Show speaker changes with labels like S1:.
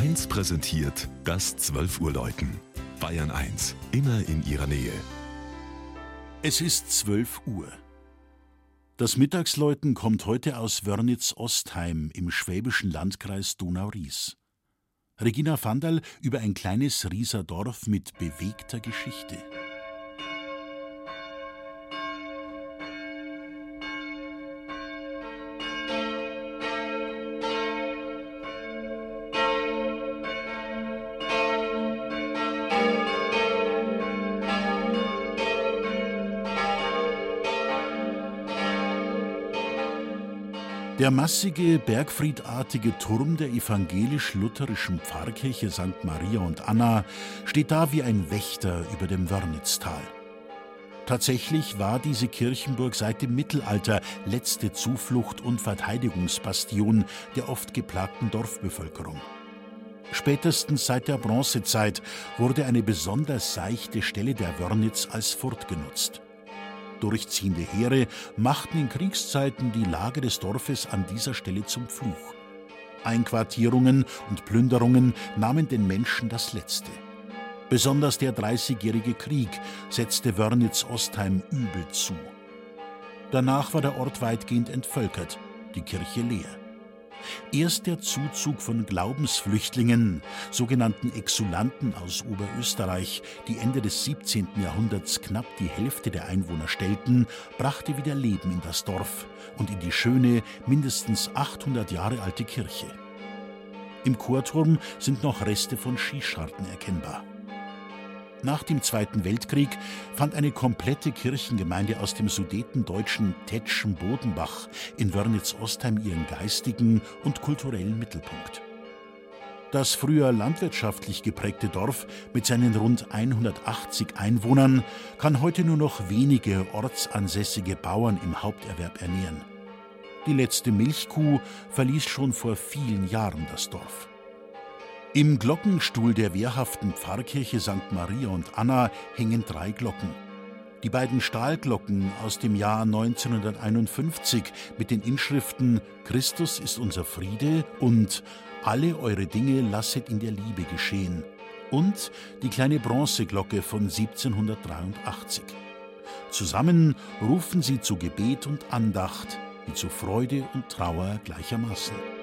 S1: 1 präsentiert das 12 Uhr Läuten. Bayern 1, immer in ihrer Nähe.
S2: Es ist 12 Uhr. Das Mittagsläuten kommt heute aus Wörnitz-Ostheim im schwäbischen Landkreis Donau-Ries. Regina Vandal über ein kleines Rieser Dorf mit bewegter Geschichte. Der massige, bergfriedartige Turm der evangelisch-lutherischen Pfarrkirche St. Maria und Anna steht da wie ein Wächter über dem Wörnitztal. Tatsächlich war diese Kirchenburg seit dem Mittelalter letzte Zuflucht und Verteidigungsbastion der oft geplagten Dorfbevölkerung. Spätestens seit der Bronzezeit wurde eine besonders seichte Stelle der Wörnitz als Furt genutzt. Durchziehende Heere machten in Kriegszeiten die Lage des Dorfes an dieser Stelle zum Fluch. Einquartierungen und Plünderungen nahmen den Menschen das Letzte. Besonders der Dreißigjährige Krieg setzte Wörnitz-Ostheim übel zu. Danach war der Ort weitgehend entvölkert, die Kirche leer. Erst der Zuzug von Glaubensflüchtlingen, sogenannten Exulanten aus Oberösterreich, die Ende des 17. Jahrhunderts knapp die Hälfte der Einwohner stellten, brachte wieder Leben in das Dorf und in die schöne, mindestens 800 Jahre alte Kirche. Im Chorturm sind noch Reste von Skischarten erkennbar. Nach dem Zweiten Weltkrieg fand eine komplette Kirchengemeinde aus dem sudetendeutschen Tetschen Bodenbach in Wörnitz-Ostheim ihren geistigen und kulturellen Mittelpunkt. Das früher landwirtschaftlich geprägte Dorf mit seinen rund 180 Einwohnern kann heute nur noch wenige ortsansässige Bauern im Haupterwerb ernähren. Die letzte Milchkuh verließ schon vor vielen Jahren das Dorf. Im Glockenstuhl der wehrhaften Pfarrkirche St. Maria und Anna hängen drei Glocken. Die beiden Stahlglocken aus dem Jahr 1951 mit den Inschriften Christus ist unser Friede und Alle eure Dinge lasset in der Liebe geschehen und die kleine Bronzeglocke von 1783. Zusammen rufen sie zu Gebet und Andacht, wie zu Freude und Trauer gleichermaßen.